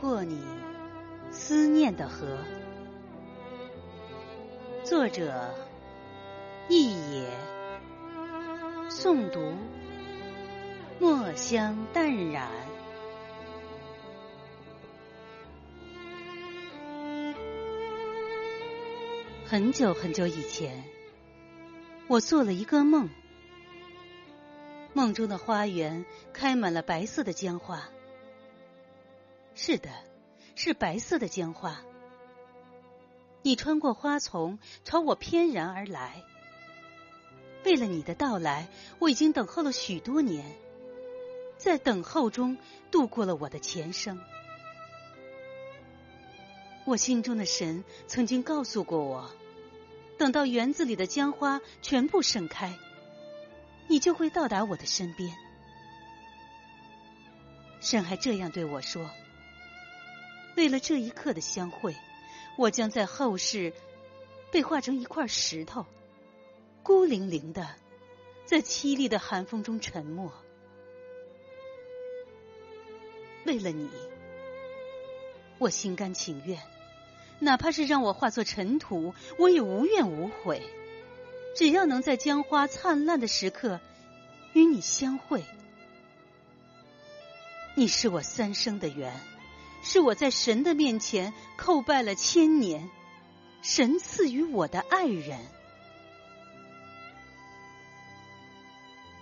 过你思念的河。作者：易野。诵读：墨香淡然。很久很久以前，我做了一个梦，梦中的花园开满了白色的江花。是的，是白色的江花。你穿过花丛，朝我翩然而来。为了你的到来，我已经等候了许多年，在等候中度过了我的前生。我心中的神曾经告诉过我，等到园子里的江花全部盛开，你就会到达我的身边。神还这样对我说。为了这一刻的相会，我将在后世被化成一块石头，孤零零的在凄厉的寒风中沉默。为了你，我心甘情愿，哪怕是让我化作尘土，我也无怨无悔。只要能在江花灿烂的时刻与你相会，你是我三生的缘。是我在神的面前叩拜了千年，神赐予我的爱人，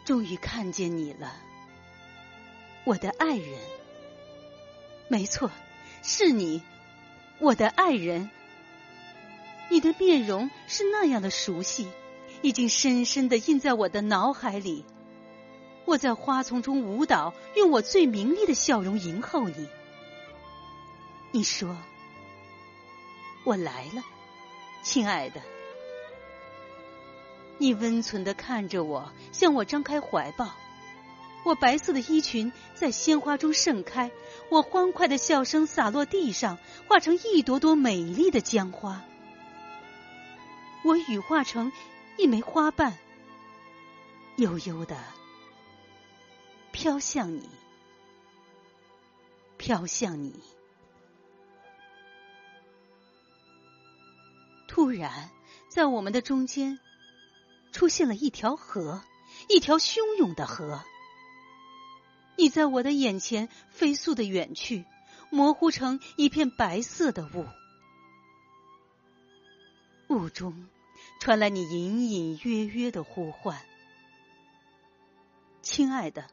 终于看见你了，我的爱人。没错，是你，我的爱人。你的面容是那样的熟悉，已经深深的印在我的脑海里。我在花丛中舞蹈，用我最明丽的笑容迎候你。你说：“我来了，亲爱的。”你温存的看着我，向我张开怀抱。我白色的衣裙在鲜花中盛开，我欢快的笑声洒落地上，化成一朵朵美丽的江花。我羽化成一枚花瓣，悠悠的飘向你，飘向你。突然，在我们的中间出现了一条河，一条汹涌的河。你在我的眼前飞速的远去，模糊成一片白色的雾。雾中传来你隐隐约约的呼唤：“亲爱的，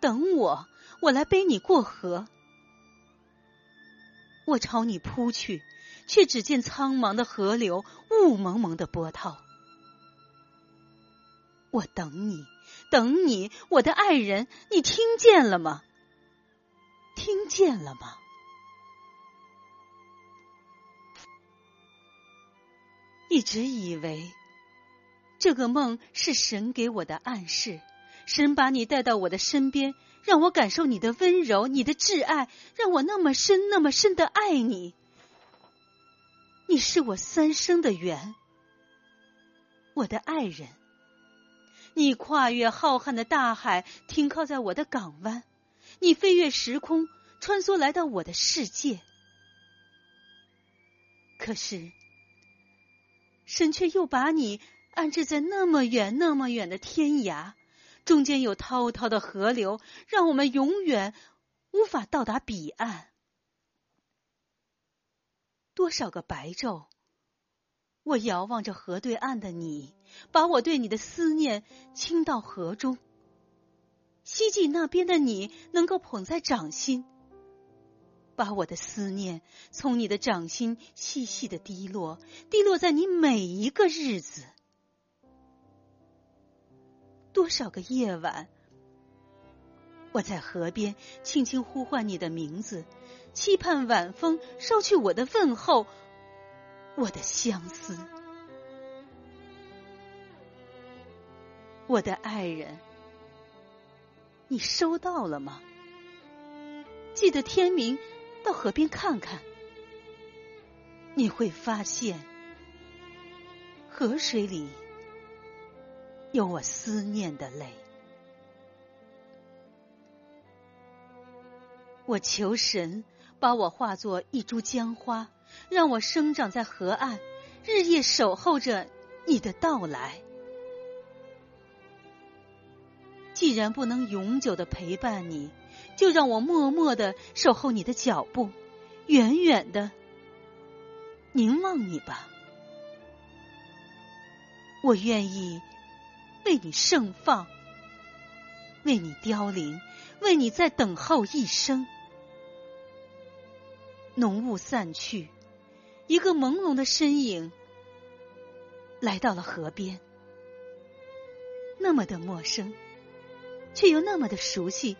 等我，我来背你过河。”我朝你扑去。却只见苍茫的河流，雾蒙蒙的波涛。我等你，等你，我的爱人，你听见了吗？听见了吗？一直以为这个梦是神给我的暗示，神把你带到我的身边，让我感受你的温柔，你的挚爱，让我那么深、那么深的爱你。你是我三生的缘，我的爱人。你跨越浩瀚的大海，停靠在我的港湾；你飞越时空，穿梭来到我的世界。可是，神却又把你安置在那么远、那么远的天涯，中间有滔滔的河流，让我们永远无法到达彼岸。多少个白昼，我遥望着河对岸的你，把我对你的思念倾到河中。希冀那边的你能够捧在掌心，把我的思念从你的掌心细细的滴落，滴落在你每一个日子。多少个夜晚，我在河边轻轻呼唤你的名字。期盼晚风捎去我的问候，我的相思，我的爱人，你收到了吗？记得天明到河边看看，你会发现河水里有我思念的泪。我求神把我化作一株江花，让我生长在河岸，日夜守候着你的到来。既然不能永久的陪伴你，就让我默默的守候你的脚步，远远的凝望你吧。我愿意为你盛放，为你凋零，为你在等候一生。浓雾散去，一个朦胧的身影来到了河边，那么的陌生。却又那么的熟悉，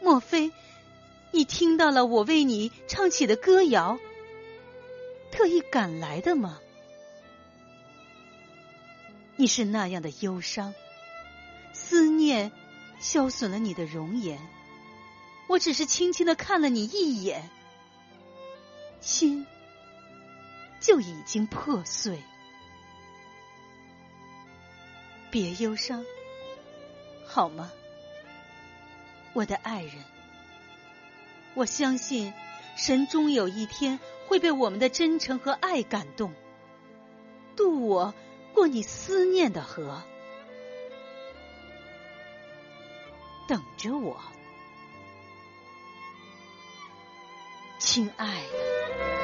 莫非你听到了我为你唱起的歌谣，特意赶来的吗？你是那样的忧伤，思念消损了你的容颜，我只是轻轻的看了你一眼，心就已经破碎。别忧伤。好吗，我的爱人？我相信神终有一天会被我们的真诚和爱感动，渡我过你思念的河。等着我，亲爱的。